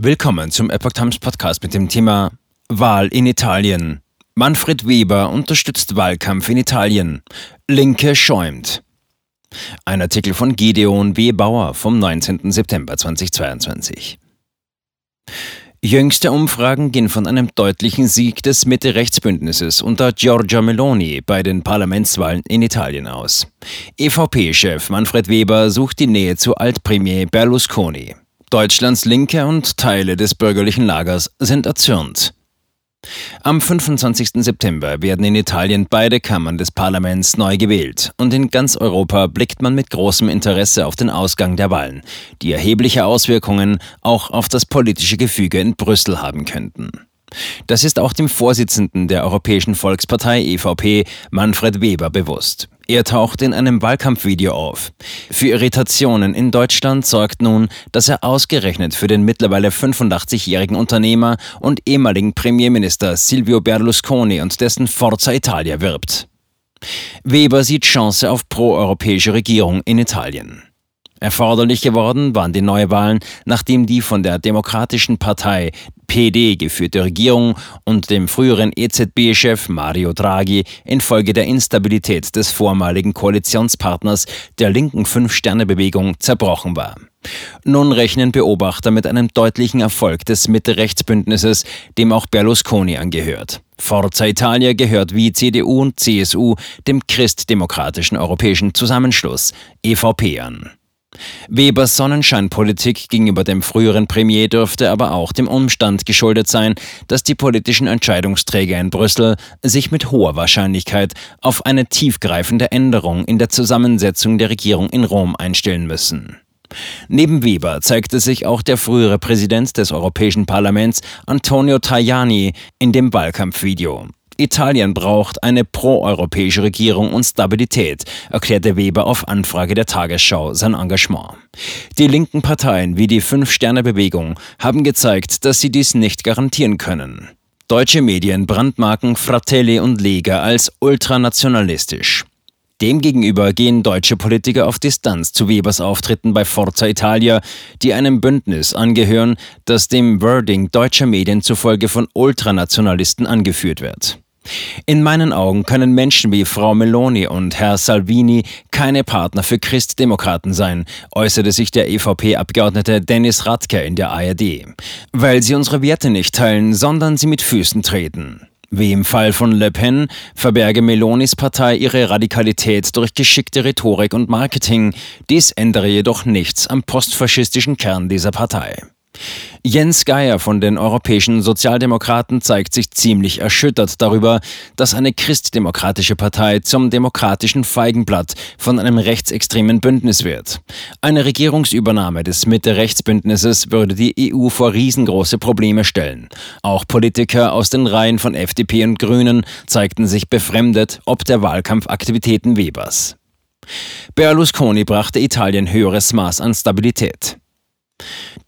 Willkommen zum Epoch Times Podcast mit dem Thema Wahl in Italien. Manfred Weber unterstützt Wahlkampf in Italien. Linke schäumt. Ein Artikel von Gideon W. Bauer vom 19. September 2022. Jüngste Umfragen gehen von einem deutlichen Sieg des Mitte-Rechts-Bündnisses unter Giorgia Meloni bei den Parlamentswahlen in Italien aus. EVP-Chef Manfred Weber sucht die Nähe zu Altpremier Berlusconi. Deutschlands Linke und Teile des bürgerlichen Lagers sind erzürnt. Am 25. September werden in Italien beide Kammern des Parlaments neu gewählt und in ganz Europa blickt man mit großem Interesse auf den Ausgang der Wahlen, die erhebliche Auswirkungen auch auf das politische Gefüge in Brüssel haben könnten. Das ist auch dem Vorsitzenden der Europäischen Volkspartei EVP, Manfred Weber, bewusst. Er taucht in einem Wahlkampfvideo auf. Für Irritationen in Deutschland sorgt nun, dass er ausgerechnet für den mittlerweile 85-jährigen Unternehmer und ehemaligen Premierminister Silvio Berlusconi und dessen Forza Italia wirbt. Weber sieht Chance auf proeuropäische Regierung in Italien. Erforderlich geworden waren die Neuwahlen, nachdem die von der Demokratischen Partei PD geführte Regierung und dem früheren EZB-Chef Mario Draghi infolge der Instabilität des vormaligen Koalitionspartners der linken Fünf-Sterne-Bewegung zerbrochen war. Nun rechnen Beobachter mit einem deutlichen Erfolg des Mitte-Rechts-Bündnisses, dem auch Berlusconi angehört. Forza Italia gehört wie CDU und CSU dem christdemokratischen europäischen Zusammenschluss EVP an. Webers Sonnenscheinpolitik gegenüber dem früheren Premier dürfte aber auch dem Umstand geschuldet sein, dass die politischen Entscheidungsträger in Brüssel sich mit hoher Wahrscheinlichkeit auf eine tiefgreifende Änderung in der Zusammensetzung der Regierung in Rom einstellen müssen. Neben Weber zeigte sich auch der frühere Präsident des Europäischen Parlaments Antonio Tajani in dem Wahlkampfvideo. Italien braucht eine proeuropäische Regierung und Stabilität, erklärte Weber auf Anfrage der Tagesschau sein Engagement. Die linken Parteien wie die Fünf-Sterne-Bewegung haben gezeigt, dass sie dies nicht garantieren können. Deutsche Medien brandmarken Fratelli und Lega als ultranationalistisch. Demgegenüber gehen deutsche Politiker auf Distanz zu Webers Auftritten bei Forza Italia, die einem Bündnis angehören, das dem Wording deutscher Medien zufolge von Ultranationalisten angeführt wird. In meinen Augen können Menschen wie Frau Meloni und Herr Salvini keine Partner für Christdemokraten sein, äußerte sich der EVP-Abgeordnete Dennis Radke in der ARD. Weil sie unsere Werte nicht teilen, sondern sie mit Füßen treten. Wie im Fall von Le Pen verberge Melonis Partei ihre Radikalität durch geschickte Rhetorik und Marketing. Dies ändere jedoch nichts am postfaschistischen Kern dieser Partei. Jens Geier von den europäischen Sozialdemokraten zeigt sich ziemlich erschüttert darüber, dass eine christdemokratische Partei zum demokratischen Feigenblatt von einem rechtsextremen Bündnis wird. Eine Regierungsübernahme des Mitte-Rechts-Bündnisses würde die EU vor riesengroße Probleme stellen. Auch Politiker aus den Reihen von FDP und Grünen zeigten sich befremdet ob der Wahlkampfaktivitäten Webers. Berlusconi brachte Italien höheres Maß an Stabilität.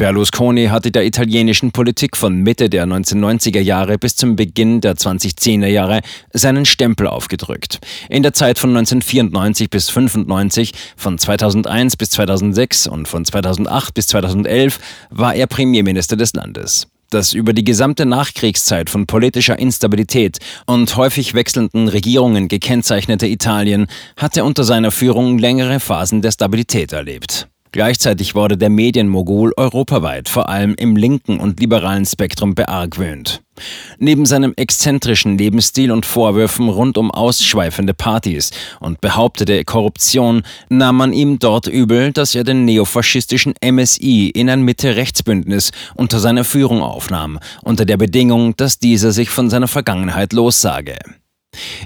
Berlusconi hatte der italienischen Politik von Mitte der 1990er Jahre bis zum Beginn der 2010er Jahre seinen Stempel aufgedrückt. In der Zeit von 1994 bis 1995, von 2001 bis 2006 und von 2008 bis 2011 war er Premierminister des Landes. Das über die gesamte Nachkriegszeit von politischer Instabilität und häufig wechselnden Regierungen gekennzeichnete Italien hatte unter seiner Führung längere Phasen der Stabilität erlebt. Gleichzeitig wurde der Medienmogul europaweit vor allem im linken und liberalen Spektrum beargwöhnt. Neben seinem exzentrischen Lebensstil und Vorwürfen rund um ausschweifende Partys und behauptete Korruption nahm man ihm dort übel, dass er den neofaschistischen MSI in ein Mitte-Rechts-Bündnis unter seiner Führung aufnahm, unter der Bedingung, dass dieser sich von seiner Vergangenheit lossage.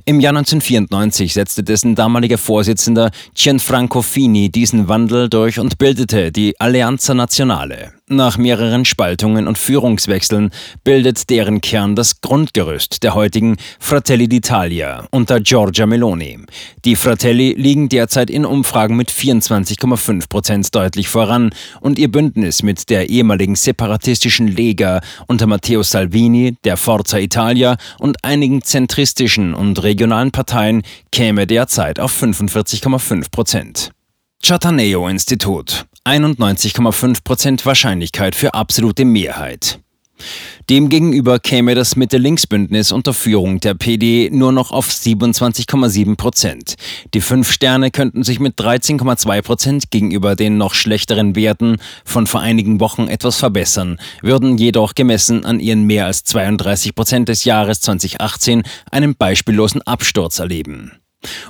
Im Jahr 1994 setzte dessen damaliger Vorsitzender Gianfranco Fini diesen Wandel durch und bildete die Alleanza Nazionale. Nach mehreren Spaltungen und Führungswechseln bildet deren Kern das Grundgerüst der heutigen Fratelli d'Italia unter Giorgia Meloni. Die Fratelli liegen derzeit in Umfragen mit 24,5 Prozent deutlich voran und ihr Bündnis mit der ehemaligen separatistischen Lega unter Matteo Salvini, der Forza Italia und einigen zentristischen und regionalen Parteien käme derzeit auf 45,5 Prozent. Chataneo Institut 91,5 Prozent Wahrscheinlichkeit für absolute Mehrheit. Demgegenüber käme das Mitte-Links-Bündnis unter Führung der PD nur noch auf 27,7 Prozent. Die Fünf Sterne könnten sich mit 13,2 Prozent gegenüber den noch schlechteren Werten von vor einigen Wochen etwas verbessern, würden jedoch gemessen an ihren mehr als 32 Prozent des Jahres 2018 einen beispiellosen Absturz erleben.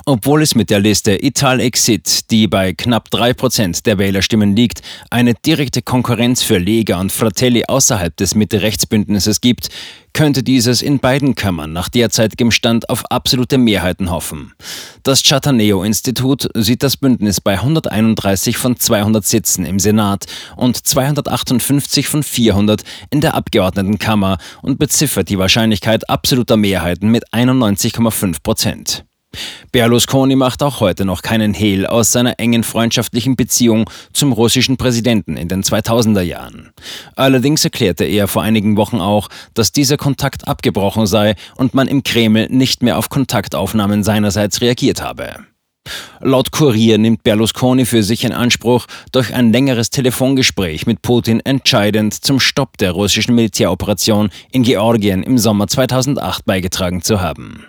Obwohl es mit der Liste Ital Exit, die bei knapp 3% der Wählerstimmen liegt, eine direkte Konkurrenz für Lega und Fratelli außerhalb des Mitte-Rechts-Bündnisses gibt, könnte dieses in beiden Kammern nach derzeitigem Stand auf absolute Mehrheiten hoffen. Das Chataneo-Institut sieht das Bündnis bei 131 von 200 Sitzen im Senat und 258 von 400 in der Abgeordnetenkammer und beziffert die Wahrscheinlichkeit absoluter Mehrheiten mit 91,5 Prozent. Berlusconi macht auch heute noch keinen Hehl aus seiner engen freundschaftlichen Beziehung zum russischen Präsidenten in den 2000er Jahren. Allerdings erklärte er vor einigen Wochen auch, dass dieser Kontakt abgebrochen sei und man im Kreml nicht mehr auf Kontaktaufnahmen seinerseits reagiert habe. Laut Kurier nimmt Berlusconi für sich in Anspruch, durch ein längeres Telefongespräch mit Putin entscheidend zum Stopp der russischen Militäroperation in Georgien im Sommer 2008 beigetragen zu haben.